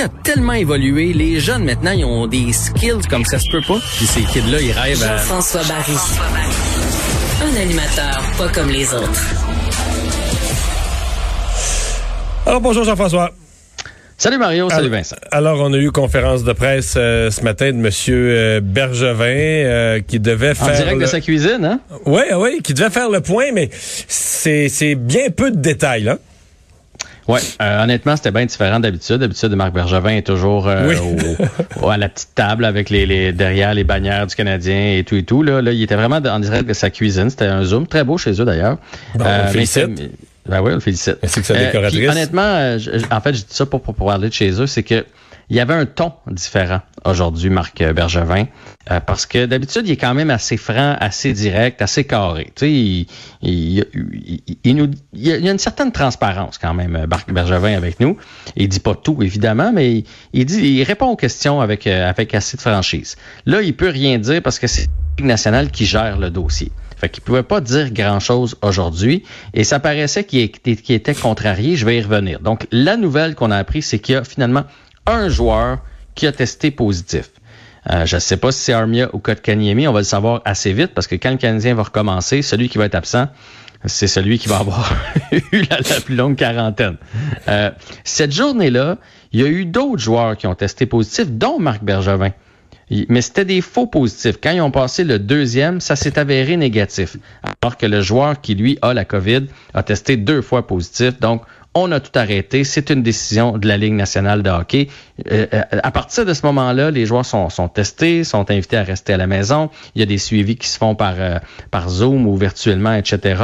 A tellement évolué, les jeunes maintenant, ils ont des skills comme ça se peut pas. Puis ces kids-là, ils rêvent à... Jean-François Barry. Un animateur pas comme les autres. Alors bonjour Jean-François. Salut Mario, salut alors, Vincent. Alors, on a eu conférence de presse euh, ce matin de Monsieur euh, Bergevin euh, qui devait faire... En direct le... de sa cuisine, hein? Oui, oui, qui devait faire le point, mais c'est bien peu de détails, là. Ouais, euh, honnêtement, c'était bien différent d'habitude. D'habitude, Marc Bergevin est toujours euh, Oui. au- au- à la petite table avec les, les derrière les bannières du Canadien et tout et tout. Là, là il était vraiment en direct de sa cuisine. C'était un zoom très beau chez eux d'ailleurs. Bon, c'est- Ben oui, on le félicite. Ainsi que sa Euh, décoratrice. puis, honnêtement, euh, je- en fait, je dis ça pour, pour, pour parler de chez eux, c'est que il y avait un ton différent aujourd'hui, Marc Bergevin, euh, parce que d'habitude, il est quand même assez franc, assez direct, assez carré. Tu sais, il, nous, il y a une certaine transparence quand même, euh, Marc Bergevin avec nous. Il dit pas tout, évidemment, mais il, dit, il répond aux questions avec, euh, avec assez de franchise. Là, il peut rien dire parce que c'est nationale qui gère le dossier. Fait qu'il pouvait pas dire grand-chose aujourd'hui et ça paraissait qu'il était, était contrarié. Je vais y revenir. Donc, la nouvelle qu'on a appris, c'est qu'il y a finalement un joueur qui a testé positif. Euh, je ne sais pas si c'est Armia ou Kotkaniemi. On va le savoir assez vite parce que quand le Canadien va recommencer, celui qui va être absent, c'est celui qui va avoir eu la, plus longue quarantaine. Euh, cette journée-là, il y a eu d'autres joueurs qui ont testé positif, dont Marc Bergevin. Mais c'était des faux positifs. Quand ils ont passé le deuxième, ça s'est avéré négatif. Alors que le joueur qui, lui, a la COVID, a testé deux fois positif. Donc, on a tout arrêté. C'est une décision de la Ligue nationale de hockey. Euh, euh, à partir de ce moment-là, les joueurs sont, testés, sont invités à rester à la maison. Il y a des suivis qui se font par, euh, par Zoom ou virtuellement, etc.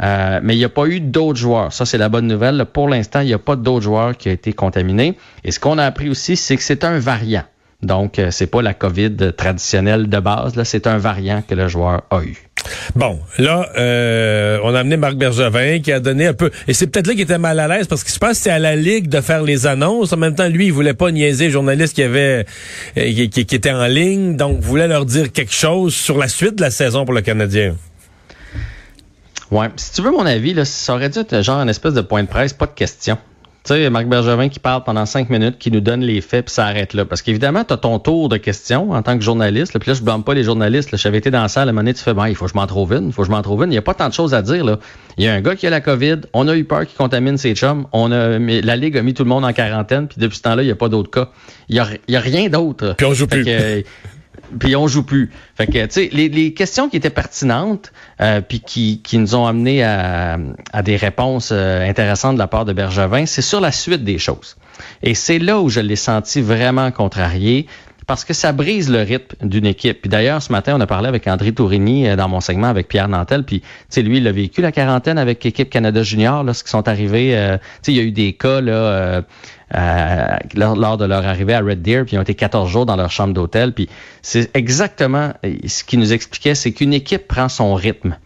Mais il n'y a pas eu d'autres joueurs. Ça, c'est la bonne nouvelle. Pour l'instant, il n'y a pas d'autres joueurs qui ont été contaminés. Et ce qu'on a appris aussi, c'est que c'est un variant. Donc, c'est pas la COVID traditionnelle de base. Là, c'est un variant que le joueur a eu. Bon, là, euh, on a amené Marc Bergevin qui a donné un peu... Et c'est peut-être là qu'il était mal à l'aise parce que je pense que c'est à la Ligue de faire les annonces. En même temps, lui, il voulait pas niaiser les journalistes qui, avaient, euh, qui, qui- étaient en ligne. Donc, voulait leur dire quelque chose sur la suite de la saison pour le Canadien. Ouais. Si tu veux mon avis, là, ça aurait dû être genre une espèce de point de presse, pas de question. Tu sais, Marc Bergevin qui parle pendant cinq minutes, qui nous donne les faits, puis ça arrête là. Parce qu'évidemment, tu as ton tour de questions en tant que journaliste. là. Puis là, je blâme pas les journalistes. J'avais été dans la salle à un moment donné, tu fais, bon, il faut que je m'en trouve une, il faut que je m'en trouve une. Il n'y a pas tant de choses à dire. Là. Il y a un gars qui a la COVID, on a eu peur qu'il contamine ses chums, on a, mais la Ligue a mis tout le monde en quarantaine, puis depuis ce temps-là, il n'y a pas d'autres cas. Il n'y a, il y a rien d'autre. Puis on joue plus. que, puis on joue plus. Fait que, tu sais, les, les questions qui étaient pertinentes, euh, qui, qui nous ont amené à, à des réponses euh, intéressantes de la part de Bergevin, c'est sur la suite des choses. Et c'est là où je l'ai senti vraiment contrarié, parce que ça brise le rythme d'une équipe. Puis d'ailleurs, ce matin, on a parlé avec André Tourigny euh, dans mon segment avec Pierre Nantel. Puis, tu sais, lui, il a vécu la quarantaine avec l'équipe Canada Junior, qui sont arrivés. euh, tu sais, il y a eu des cas, là, euh, lors, lors de leur arrivée à Red Deer, puis ils ont été 14 jours dans leur chambre d'hôtel. Puis c'est exactement euh, ce qu'il nous expliquait, c'est qu'une équipe prend son rythme.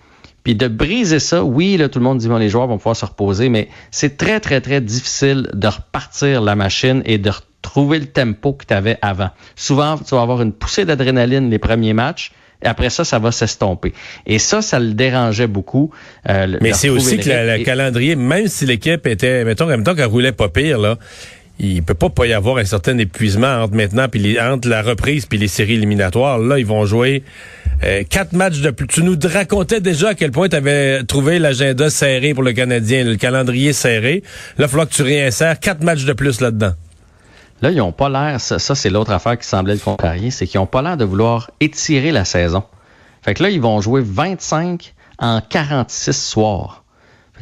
Puis de briser ça, oui, là, tout le monde dit bon, les joueurs vont pouvoir se reposer, mais c'est très, très, très difficile de repartir la machine et de retrouver le tempo que tu avais avant. Souvent, tu vas avoir une poussée d'adrénaline les premiers matchs. Et après ça, ça va s'estomper. Et ça, ça le dérangeait beaucoup. euh, Mais c'est aussi que le calendrier, même si l'équipe était, mettons, en même temps qu'elle roulait pas pire, là, il peut pas pas y avoir un certain épuisement entre maintenant puis entre la reprise puis les séries éliminatoires. Là, ils vont jouer euh, quatre matchs de plus. Tu nous racontais déjà à quel point tu avais trouvé l'agenda serré pour le Canadien, le calendrier serré. Là, il falloir que tu réinsères quatre matchs de plus là-dedans. Là, ils ont pas l'air, ça, c'est l'autre affaire qui semblait le contrarier, c'est qu'ils ont pas l'air de vouloir étirer la saison. Fait que là, ils vont jouer 25 en 46 soirs.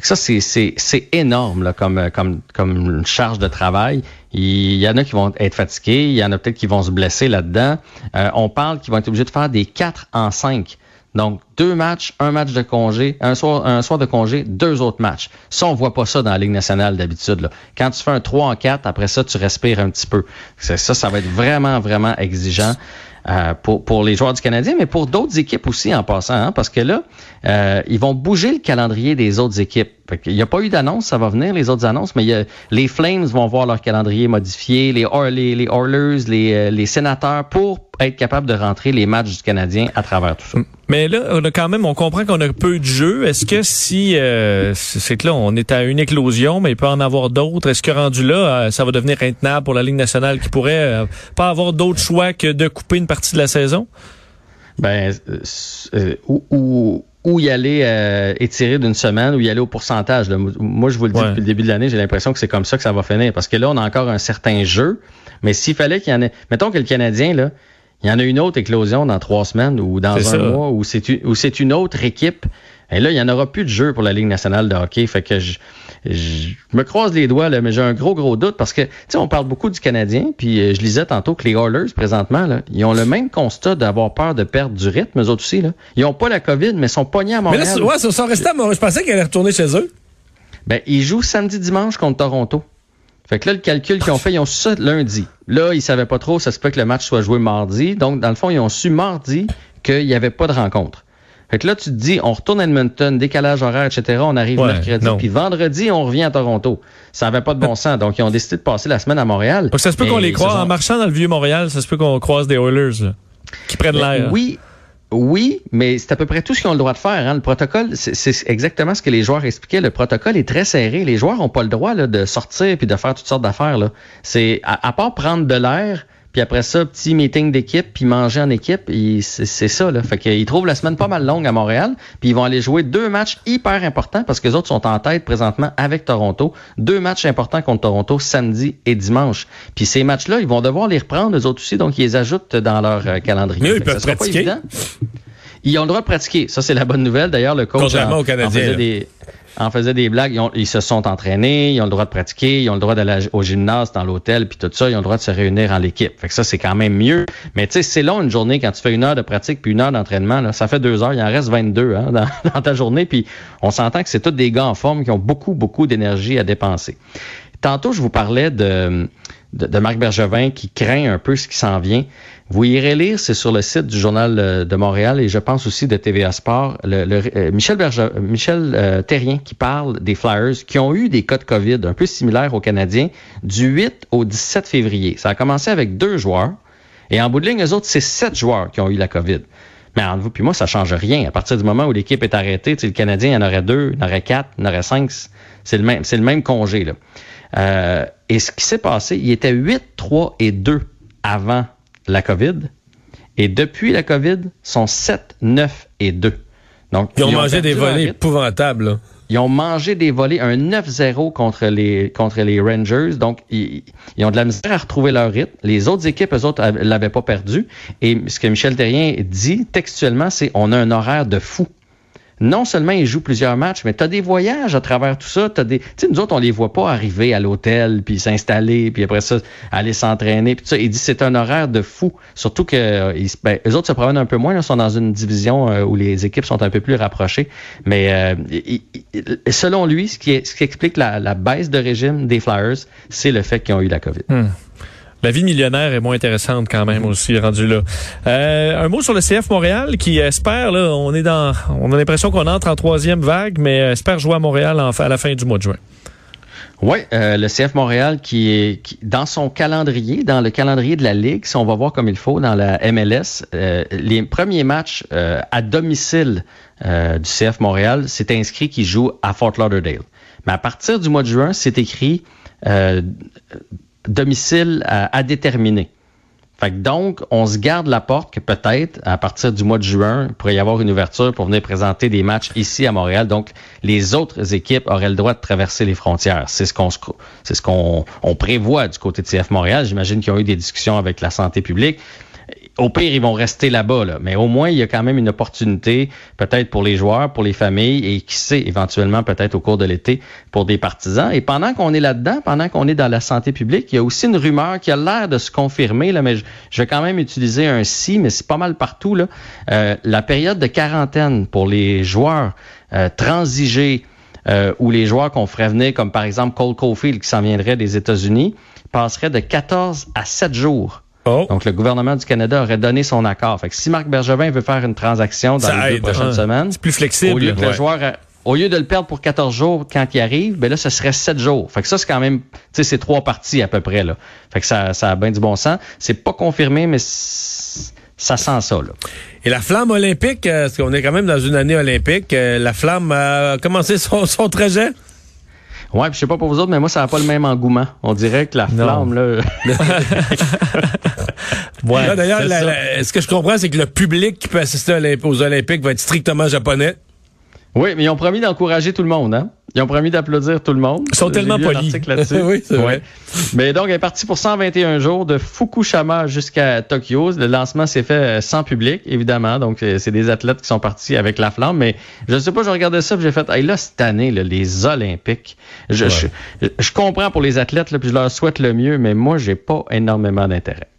Ça, c'est, énorme comme, euh, comme, comme une charge de travail. Il y en a qui vont être fatigués, il y en a peut-être qui vont se blesser là-dedans. Euh, on parle qu'ils vont être obligés de faire des 4 en 5. Donc, deux matchs, un match de congé, un soir, un soir de congé, deux autres matchs. Ça, on voit pas ça dans la Ligue nationale d'habitude. Quand tu fais un 3 en 4, après ça, tu respires un petit peu. Ça, ça va être vraiment, vraiment exigeant. Euh, pour, pour les joueurs du Canadien, mais pour d'autres équipes aussi en passant, hein, parce que là, euh, ils vont bouger le calendrier des autres équipes. il n'y a pas eu d'annonce, ça va venir, les autres annonces, mais les Flames vont voir leur calendrier modifié, les, les, les Oilers, les, euh, les Sénateurs, pour être capable de rentrer les matchs du Canadien à travers tout ça. Mais là, on a quand même, on comprend qu'on a peu de jeux. Est-ce que si euh, c'est que là, on est à une éclosion, mais il peut en avoir d'autres, est-ce que rendu là, euh, ça va devenir intenable pour la Ligue nationale qui pourrait euh, pas avoir d'autre choix que de couper une partie de la saison? Ben, ou, ou, y aller étirer d'une semaine ou y aller au pourcentage. Moi, je vous le dis depuis le début de l'année, j'ai l'impression que c'est comme ça que ça va finir. Parce que là, on a encore un certain jeu. Mais s'il fallait qu'il y en ait. Mettons que le Canadien, là, il y en a une autre éclosion dans trois semaines ou dans un mois où c'est une autre équipe. Et là, il n'y en aura plus de jeu pour la Ligue nationale de hockey. Fait que je, me croise les doigts, là, mais j'ai un gros, gros doute parce que, tu sais, on parle beaucoup du Canadien, puis euh, je lisais tantôt que les Oilers, présentement, là, ils ont le même constat d'avoir peur de perdre du rythme, eux autres aussi. Là. Ils n'ont pas la COVID, mais ils sont pognés à Montréal. Mais là, ouais, ils sont restés à Montréal. Je pensais qu'ils allaient retourner chez eux. Ben, ils jouent samedi, dimanche contre Toronto. Fait que là, le calcul qu'ils ont fait, ils ont su ça lundi. Là, ils savaient pas trop, ça se peut que le match soit joué mardi. Donc, dans le fond, ils ont su mardi qu'il n'y avait pas de rencontre. Fait que là, tu te dis, on retourne à Edmonton, décalage horaire, etc. On arrive mercredi. Puis vendredi, on revient à Toronto. Ça n'avait pas de bon sens. Donc, ils ont décidé de passer la semaine à Montréal. Donc, ça se peut qu'on les croise. En marchant dans le vieux Montréal, ça se peut qu'on croise des Oilers qui prennent ben, l'air. Oui, oui, mais c'est à peu près tout ce qu'ils ont le droit de faire. Hein. Le protocole, c'est exactement ce que les joueurs expliquaient. Le protocole est très serré. Les joueurs n'ont pas le droit de sortir puis de faire toutes sortes d'affaires. C'est à, part prendre de l'air, puis après ça, petit meeting d'équipe, puis manger en équipe, c'est ça. Là. Fait qu'ils trouvent la semaine pas mal longue à Montréal, puis ils vont aller jouer deux matchs hyper importants parce que les autres sont en tête présentement avec Toronto. Deux matchs importants contre Toronto samedi et dimanche. Puis ces matchs-là, ils vont devoir les reprendre eux autres aussi, donc ils les ajoutent dans leur euh, calendrier. Mais ils peuvent pratiquer. Ils ont le droit de pratiquer. Ça, c'est la bonne nouvelle. D'ailleurs, le coach en, au faisait des, en faisait des blagues. Ils, se sont entraînés, ils ont le droit de pratiquer, ils ont le droit d'aller au gymnase, dans l'hôtel, puis tout ça. Ils ont le droit de se réunir en l'équipe. Fait que ça, c'est quand même mieux. Mais tu sais, c'est long une journée quand tu fais une heure de pratique puis une heure d'entraînement. Ça fait deux heures. Il en reste 22 hein, dans, dans ta journée. Puis on s'entend que c'est tous des gars en forme qui ont beaucoup, beaucoup d'énergie à dépenser. Tantôt, je vous parlais de de, Marc Bergevin qui craint un peu ce qui s'en vient. Vous irez lire, c'est sur le site du Journal euh, de Montréal et je pense aussi de TVA Sport, euh, Michel, Berge, Michel euh, Terrien qui parle des Flyers qui ont eu des cas de COVID un peu similaires aux Canadiens du 8 au 17 février. Ça a commencé avec deux joueurs et en bout de ligne, eux autres, c'est sept joueurs qui ont eu la COVID. Mais entre vous puis moi, ça change rien. À partir du moment où l'équipe est arrêtée, le Canadien, il en aurait deux, il en aurait quatre, il en aurait cinq. C'est le même, c'est le même congé. Là. Et ce qui s'est passé, il était 8, 3 et 2 avant la COVID. Et depuis la COVID, sont 7, 9 et 2. Donc, ils ont mangé des volets épouvantables. Ils ont mangé des volets, un 9-0 contre les, contre les Rangers. Donc, ils, ils, ont de la misère à retrouver leur rythme. Les autres équipes, eux autres, l'avaient pas perdu. Et ce que Michel Terrien dit textuellement, c'est on a un horaire de fou non seulement il joue plusieurs matchs, mais tu as des voyages à travers tout ça. As des, nous autres, on les voit pas arriver à l'hôtel, puis s'installer, puis après ça, aller s'entraîner. Puis ça, il dit c'est un horaire de fou. Surtout que euh, ben, autres se promènent un peu moins, ils sont dans une division euh, où les équipes sont un peu plus rapprochées. Mais euh, selon lui, ce qui, ce qui explique la, baisse de régime des Flyers, c'est le fait qu'ils ont eu la COVID. Hmm. La vie millionnaire est moins intéressante quand même aussi rendu là. Euh, un mot sur le CF Montréal qui espère là, on est dans, on a l'impression qu'on entre en troisième vague, mais espère jouer à Montréal à la fin du mois de juin. Oui, euh, le CF Montréal qui est dans son calendrier, dans le calendrier de la Ligue, si on va voir comme il faut dans la MLS, euh, les premiers matchs à domicile du CF Montréal, c'est inscrit qu'il joue à Fort Lauderdale. Mais à partir du mois de juin, c'est écrit domicile à, déterminer. Fait donc, on se garde la porte que peut-être, à partir du mois de juin, il pourrait y avoir une ouverture pour venir présenter des matchs ici à Montréal. Donc, les autres équipes auraient le droit de traverser les frontières. C'est ce qu'on c'est ce qu'on on prévoit du côté de CF Montréal. J'imagine qu'ils ont eu des discussions avec la santé publique. Au pire, ils vont rester là-bas, là. mais au moins, il y a quand même une opportunité, peut-être pour les joueurs, pour les familles, et qui sait, éventuellement, peut-être au cours de l'été, pour des partisans. Et pendant qu'on est là-dedans, pendant qu'on est dans la santé publique, il y a aussi une rumeur qui a l'air de se confirmer, là, mais je, vais quand même utiliser un si, mais c'est pas mal partout. Euh, la période de quarantaine pour les joueurs euh, transigés euh, ou les joueurs qu'on ferait venir, comme par exemple Cole Caulfield qui s'en viendrait des États-Unis, passerait de 14 à 7 jours. Oh. Donc, le gouvernement du Canada aurait donné son accord. Fait que si Marc Bergevin veut faire une transaction dans les deux prochaines semaines, c'est plus flexible. Au lieu que le joueur, au lieu de le perdre pour 14 jours quand il arrive, ben là, ce serait 7 jours. Fait que ça, c'est quand même, tu sais, c'est trois parties à peu près, là. Fait que ça, ça a bien du bon sens. C'est pas confirmé, mais ça sent ça, là. Et la flamme olympique, euh, parce qu'on est quand même dans une année olympique, euh, la flamme a commencé son, son trajet? Ouais, je sais pas pour vous autres, mais moi, ça n'a pas le même engouement. On dirait que la flamme, là. ouais, D'ailleurs, ce que je comprends, c'est que le public qui peut assister aux Olympiques va être strictement japonais. Oui, mais ils ont promis d'encourager tout le monde, hein? Ils ont promis d'applaudir tout le monde. Ils sont tellement polis. oui, c'est vrai. Mais donc, elle est partie pour 121 jours de Fukushima jusqu'à Tokyo. Le lancement s'est fait euh, sans public, évidemment. Donc, euh, c'est des athlètes qui sont partis avec la flamme. Mais je ne sais pas, je regardais ça j'ai fait, hey, là, cette année, les Olympiques, je, je, comprends pour les athlètes, là, puis je leur souhaite le mieux, mais moi, j'ai pas énormément d'intérêt.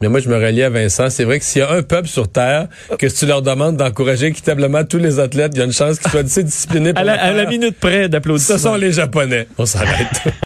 Mais moi, je me relie à Vincent. C'est vrai que s'il y a un peuple sur Terre, que tu leur demandes d'encourager équitablement tous les athlètes, il y a une chance qu'ils soient assez disciplinés. à, la, à la minute près d'applaudir. Ce sont les Japonais. On s'arrête.